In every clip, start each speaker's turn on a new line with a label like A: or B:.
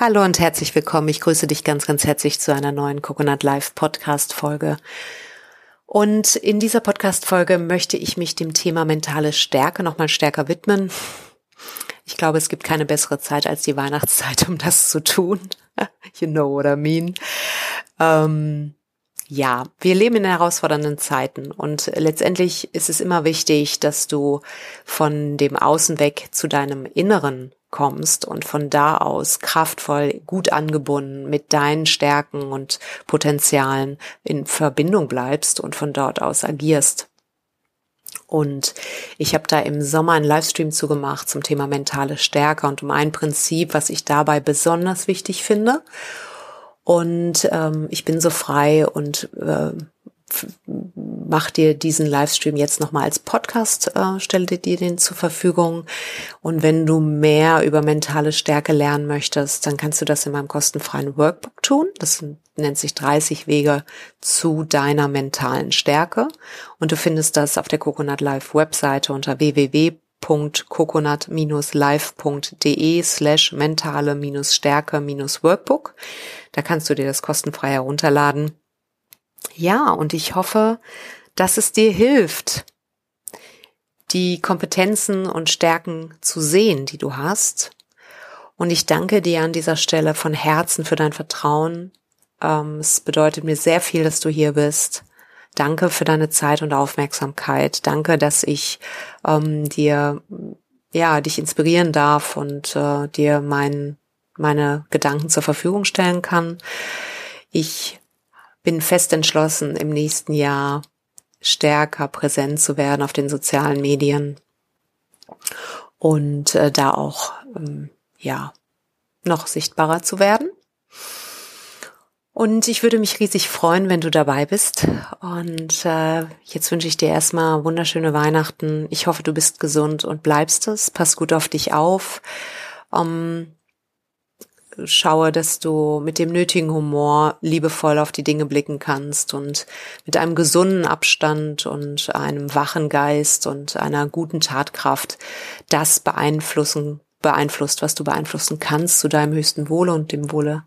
A: Hallo und herzlich willkommen. Ich grüße dich ganz, ganz herzlich zu einer neuen Coconut Live Podcast Folge. Und in dieser Podcast Folge möchte ich mich dem Thema mentale Stärke nochmal stärker widmen. Ich glaube, es gibt keine bessere Zeit als die Weihnachtszeit, um das zu tun. you know what I mean. Ähm, ja, wir leben in herausfordernden Zeiten und letztendlich ist es immer wichtig, dass du von dem Außen weg zu deinem Inneren kommst und von da aus kraftvoll, gut angebunden mit deinen Stärken und Potenzialen in Verbindung bleibst und von dort aus agierst. Und ich habe da im Sommer einen Livestream zugemacht zum Thema mentale Stärke und um ein Prinzip, was ich dabei besonders wichtig finde. Und ähm, ich bin so frei und äh, mach dir diesen Livestream jetzt nochmal als Podcast, äh, stelle dir den zur Verfügung. Und wenn du mehr über mentale Stärke lernen möchtest, dann kannst du das in meinem kostenfreien Workbook tun. Das nennt sich 30 Wege zu deiner mentalen Stärke. Und du findest das auf der Coconut Live Webseite unter www.coconut-live.de slash mentale-stärke-workbook. Da kannst du dir das kostenfrei herunterladen. Ja, und ich hoffe, dass es dir hilft, die Kompetenzen und Stärken zu sehen, die du hast. Und ich danke dir an dieser Stelle von Herzen für dein Vertrauen. Ähm, es bedeutet mir sehr viel, dass du hier bist. Danke für deine Zeit und Aufmerksamkeit. Danke, dass ich ähm, dir ja dich inspirieren darf und äh, dir mein, meine Gedanken zur Verfügung stellen kann. Ich bin fest entschlossen, im nächsten Jahr stärker präsent zu werden auf den sozialen Medien und äh, da auch ähm, ja noch sichtbarer zu werden. Und ich würde mich riesig freuen, wenn du dabei bist. Und äh, jetzt wünsche ich dir erstmal wunderschöne Weihnachten. Ich hoffe, du bist gesund und bleibst es. Pass gut auf dich auf. Um, schaue, dass du mit dem nötigen Humor liebevoll auf die Dinge blicken kannst und mit einem gesunden Abstand und einem wachen Geist und einer guten Tatkraft das beeinflussen beeinflusst, was du beeinflussen kannst zu deinem höchsten Wohle und dem Wohle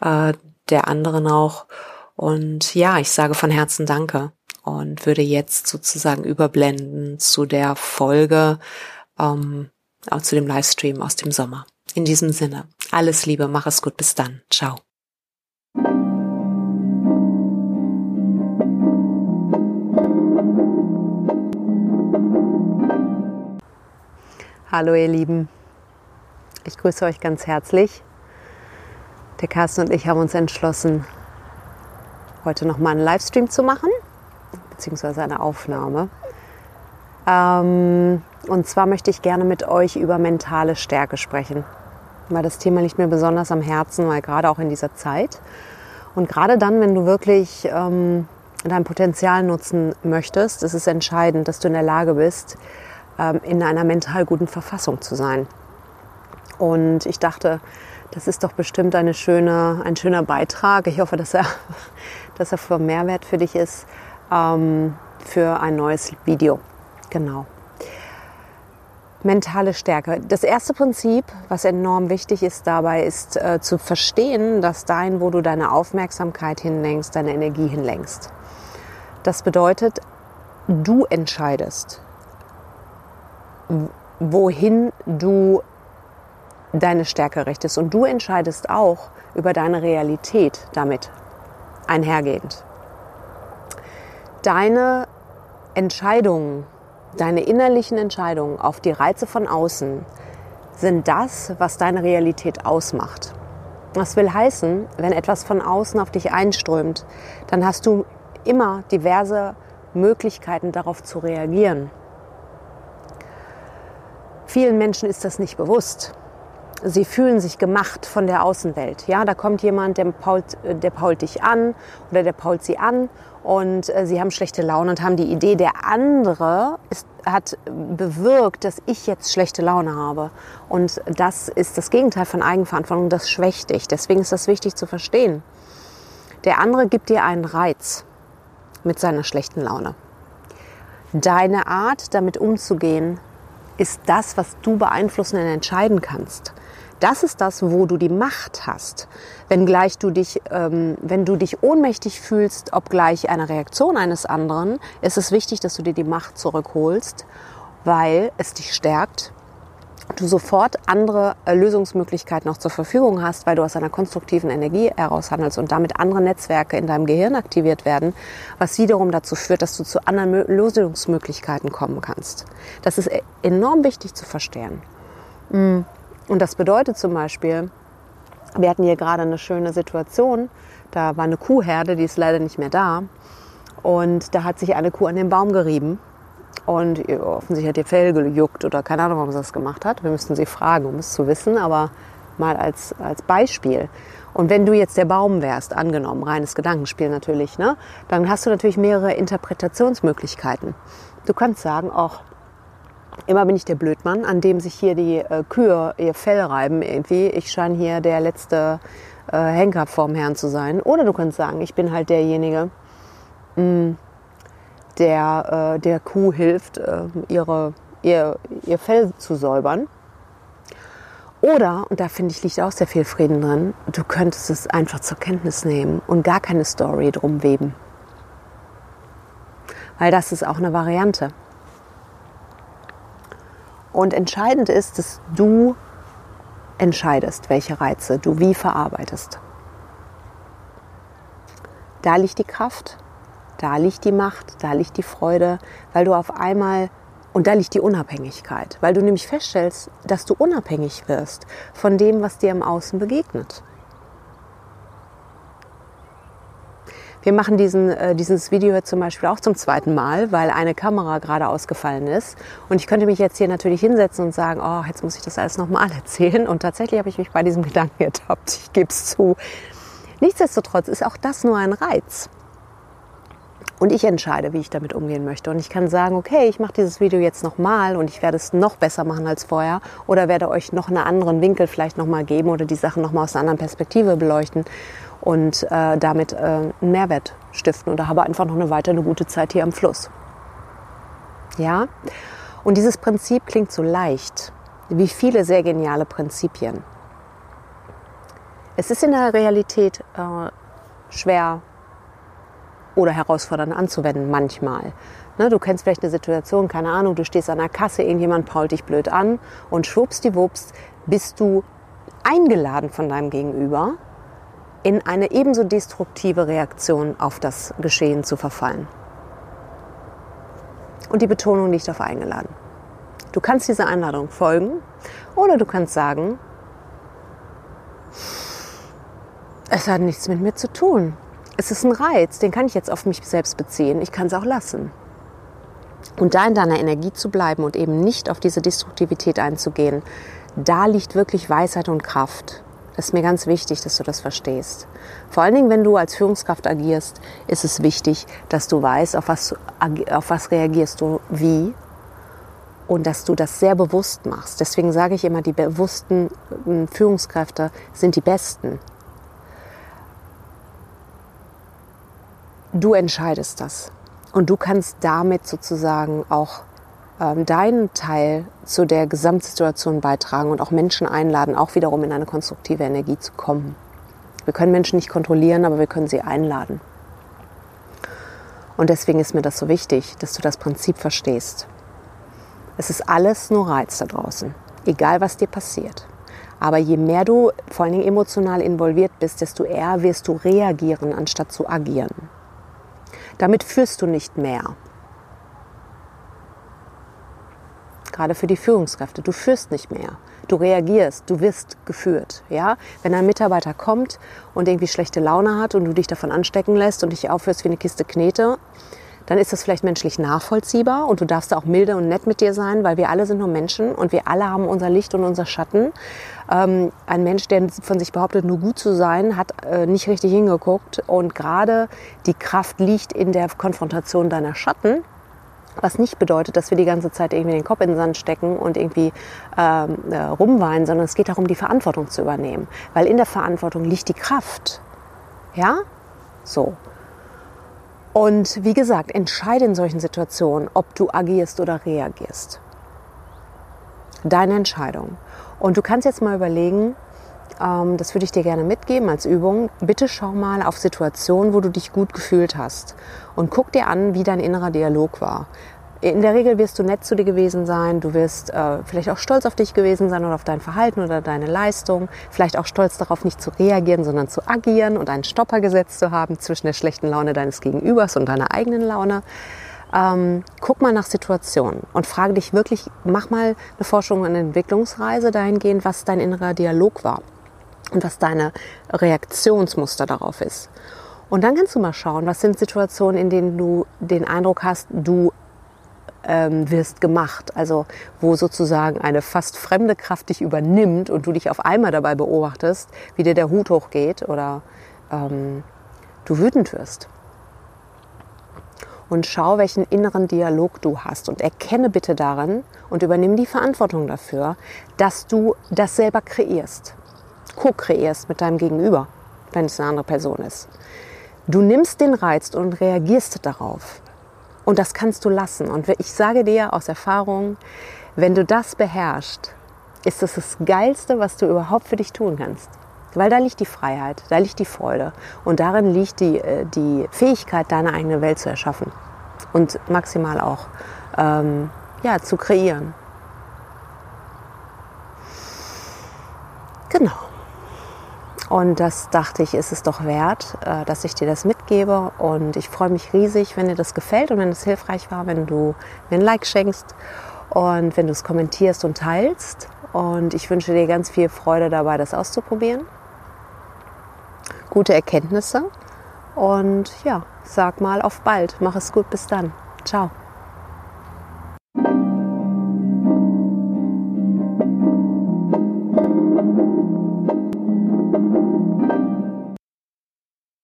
A: äh, der anderen auch. Und ja, ich sage von Herzen Danke und würde jetzt sozusagen überblenden zu der Folge, ähm, auch zu dem Livestream aus dem Sommer. In diesem Sinne, alles Liebe, mach es gut, bis dann. Ciao. Hallo ihr Lieben, ich grüße euch ganz herzlich. Der Carsten und ich haben uns entschlossen, heute nochmal einen Livestream zu machen, beziehungsweise eine Aufnahme. Ähm, und zwar möchte ich gerne mit euch über mentale Stärke sprechen weil das Thema liegt mir besonders am Herzen, weil gerade auch in dieser Zeit und gerade dann, wenn du wirklich ähm, dein Potenzial nutzen möchtest, ist es entscheidend, dass du in der Lage bist, ähm, in einer mental guten Verfassung zu sein. Und ich dachte, das ist doch bestimmt eine schöne, ein schöner Beitrag. Ich hoffe, dass er, dass er für Mehrwert für dich ist, ähm, für ein neues Video. Genau. Mentale Stärke. Das erste Prinzip, was enorm wichtig ist dabei, ist äh, zu verstehen, dass dein, wo du deine Aufmerksamkeit hinlenkst, deine Energie hinlenkst. Das bedeutet, du entscheidest, wohin du deine Stärke richtest. Und du entscheidest auch über deine Realität damit einhergehend. Deine Entscheidungen Deine innerlichen Entscheidungen auf die Reize von außen sind das, was deine Realität ausmacht. Das will heißen, wenn etwas von außen auf dich einströmt, dann hast du immer diverse Möglichkeiten darauf zu reagieren. Vielen Menschen ist das nicht bewusst. Sie fühlen sich gemacht von der Außenwelt. Ja, da kommt jemand, der pault, der pault dich an oder der pault sie an und äh, sie haben schlechte Laune und haben die Idee, der andere ist, hat bewirkt, dass ich jetzt schlechte Laune habe. Und das ist das Gegenteil von Eigenverantwortung, das schwächt dich. Deswegen ist das wichtig zu verstehen. Der andere gibt dir einen Reiz mit seiner schlechten Laune. Deine Art, damit umzugehen, ist das, was du beeinflussen und entscheiden kannst. Das ist das, wo du die Macht hast. Wenngleich du dich, ähm, wenn du dich ohnmächtig fühlst, obgleich einer Reaktion eines anderen, ist es wichtig, dass du dir die Macht zurückholst, weil es dich stärkt, du sofort andere Lösungsmöglichkeiten noch zur Verfügung hast, weil du aus einer konstruktiven Energie heraus handelst und damit andere Netzwerke in deinem Gehirn aktiviert werden, was wiederum dazu führt, dass du zu anderen Lösungsmöglichkeiten kommen kannst. Das ist e-, enorm wichtig zu verstehen. Mm. Und das bedeutet zum Beispiel, wir hatten hier gerade eine schöne Situation, da war eine Kuhherde, die ist leider nicht mehr da. Und da hat sich eine Kuh an den Baum gerieben und offensichtlich hat ihr Fell gejuckt oder keine Ahnung, warum sie das gemacht hat. Wir müssten sie fragen, um es zu wissen, aber mal als, als Beispiel. Und wenn du jetzt der Baum wärst, angenommen, reines Gedankenspiel natürlich, ne, dann hast du natürlich mehrere Interpretationsmöglichkeiten. Du kannst sagen, ach, immer bin ich der Blödmann, an dem sich hier die äh, Kühe ihr Fell reiben irgendwie. Ich scheine hier der letzte äh, Henker vorm Herrn zu sein. Oder du kannst sagen, ich bin halt derjenige, mh, mm, der äh, der Kuh hilft, äh, ihre, ihr, ihr Fell zu säubern. Oder, und da finde ich, liegt auch sehr viel Frieden drin, du könntest es einfach zur Kenntnis nehmen und gar keine Story drum weben. Weil das ist auch eine Variante. Und entscheidend ist, dass du entscheidest, welche Reize du wie verarbeitest. Da liegt die Kraft da liegt die Macht, da liegt die Freude, weil du auf einmal, und da liegt die Unabhängigkeit, weil du nämlich feststellst, dass du unabhängig wirst von dem, was dir im Außen begegnet. Wir machen diesen, äh, dieses Video zum Beispiel auch zum zweiten Mal, weil eine Kamera gerade ausgefallen ist. Und ich könnte mich jetzt hier natürlich hinsetzen und sagen, oh, jetzt muss ich das alles nochmal erzählen. Und tatsächlich habe ich mich bei diesem Gedanken ertappt. Ich gebe es zu. Nichtsdestotrotz ist auch das nur ein Reiz. Und ich entscheide, wie ich damit umgehen möchte. Und ich kann sagen, okay, ich mache dieses Video jetzt nochmal und ich werde es noch besser machen als vorher oder werde euch noch einen anderen Winkel vielleicht nochmal geben oder die Sachen nochmal aus einer anderen Perspektive beleuchten und äh, damit äh, einen Mehrwert stiften oder habe einfach noch eine weitere eine gute Zeit hier am Fluss. Ja? Und dieses Prinzip klingt so leicht, wie viele sehr geniale Prinzipien. Es ist in der Realität äh, schwer oder herausfordernd anzuwenden manchmal. Ne, du kennst vielleicht eine Situation, keine Ahnung, du stehst an der Kasse, irgendjemand pault dich blöd an und schwuppsdiwupps bist du eingeladen von deinem Gegenüber, in eine ebenso destruktive Reaktion auf das Geschehen zu verfallen. Und die Betonung liegt auf eingeladen. Du kannst dieser Einladung folgen oder du kannst sagen, es hat nichts mit mir zu tun es ist ein Reiz, den kann ich jetzt auf mich selbst beziehen. Ich kann es auch lassen. Und da in deiner Energie zu bleiben und eben nicht auf diese Destruktivität einzugehen, da liegt wirklich Weisheit und Kraft. Das ist mir ganz wichtig, dass du das verstehst. Vor allen Dingen, wenn du als Führungskraft agierst, ist es wichtig, dass du weißt, auf was, auf was reagierst du wie und dass du das sehr bewusst machst. Deswegen sage ich immer, die bewussten hm, Führungskräfte sind die besten. du entscheidest das. Und du kannst damit sozusagen auch ähm, deinen Teil zu der Gesamtsituation beitragen und auch Menschen einladen, auch wiederum in eine konstruktive Energie zu kommen. Wir können Menschen nicht kontrollieren, aber wir können sie einladen. Und deswegen ist mir das so wichtig, dass du das Prinzip verstehst. Es ist alles nur Reiz da draußen, egal was dir passiert. Aber je mehr du vor allen Dingen emotional involviert bist, desto eher wirst du reagieren, anstatt zu agieren. Damit führst du nicht mehr. Gerade für die Führungskräfte. Du führst nicht mehr. Du reagierst, du wirst geführt. Ja? Wenn ein Mitarbeiter kommt und irgendwie schlechte Laune hat und du dich davon anstecken lässt und dich aufhörst wie eine Kiste Knete, dann ist das vielleicht menschlich nachvollziehbar und du darfst auch milde und nett mit dir sein, weil wir alle sind nur Menschen und wir alle haben unser Licht und unser Schatten. Ähm, ein Mensch, der von sich behauptet, nur gut zu sein, hat äh, nicht richtig hingeguckt und gerade die Kraft liegt in der Konfrontation deiner Schatten. Was nicht bedeutet, dass wir die ganze Zeit irgendwie den Kopf in den Sand stecken und irgendwie ähm, äh, rumweinen, sondern es geht darum, die Verantwortung zu übernehmen. Weil in der Verantwortung liegt die Kraft. Ja? So. Und wie gesagt, entscheide in solchen Situationen, ob du agierst oder reagierst. Deine Entscheidung. Und du kannst jetzt mal überlegen, das würde ich dir gerne mitgeben als Übung. Bitte schau mal auf Situationen, wo du dich gut gefühlt hast und guck dir an, wie dein innerer Dialog war. In der Regel wirst du nett zu dir gewesen sein, du wirst äh, vielleicht auch stolz auf dich gewesen sein oder auf dein Verhalten oder deine Leistung, vielleicht auch stolz darauf, nicht zu reagieren, sondern zu agieren und einen Stopper gesetzt zu haben zwischen der schlechten Laune deines Gegenübers und deiner eigenen Laune. Ähm, guck mal nach Situationen und frage dich wirklich, mach mal eine Forschung und eine Entwicklungsreise dahingehend, was dein innerer Dialog war und was deine Reaktionsmuster darauf ist. Und dann kannst du mal schauen, was sind Situationen, in denen du den Eindruck hast, du ähm, wirst gemacht. Also wo sozusagen eine fast fremde Kraft dich übernimmt und du dich auf einmal dabei beobachtest, wie dir der Hut hochgeht oder ähm, du wütend wirst. Und schau, welchen inneren Dialog du hast und erkenne bitte darin und übernimm die Verantwortung dafür, dass du das selber kreierst co-kreierst mit deinem Gegenüber, wenn es eine andere Person ist. Du nimmst den Reiz und reagierst darauf. Und das kannst du lassen. Und ich sage dir aus Erfahrung, wenn du das beherrschst, ist das das Geilste, was du überhaupt für dich tun kannst. Weil da liegt die Freiheit, da liegt die Freude und darin liegt die, äh, die Fähigkeit, deine eigene Welt zu erschaffen und maximal auch ähm, ja, zu kreieren. Genau. Und das dachte ich, ist es doch wert, äh, dass ich dir das mitgebe. Und ich freue mich riesig, wenn dir das gefällt und wenn es hilfreich war, wenn du mir ein Like schenkst und wenn du es kommentierst und teilst. Und ich wünsche dir ganz viel Freude dabei, das auszuprobieren. Gute Erkenntnisse. Und ja, sag mal auf bald. Mach es gut. Bis dann. Ciao.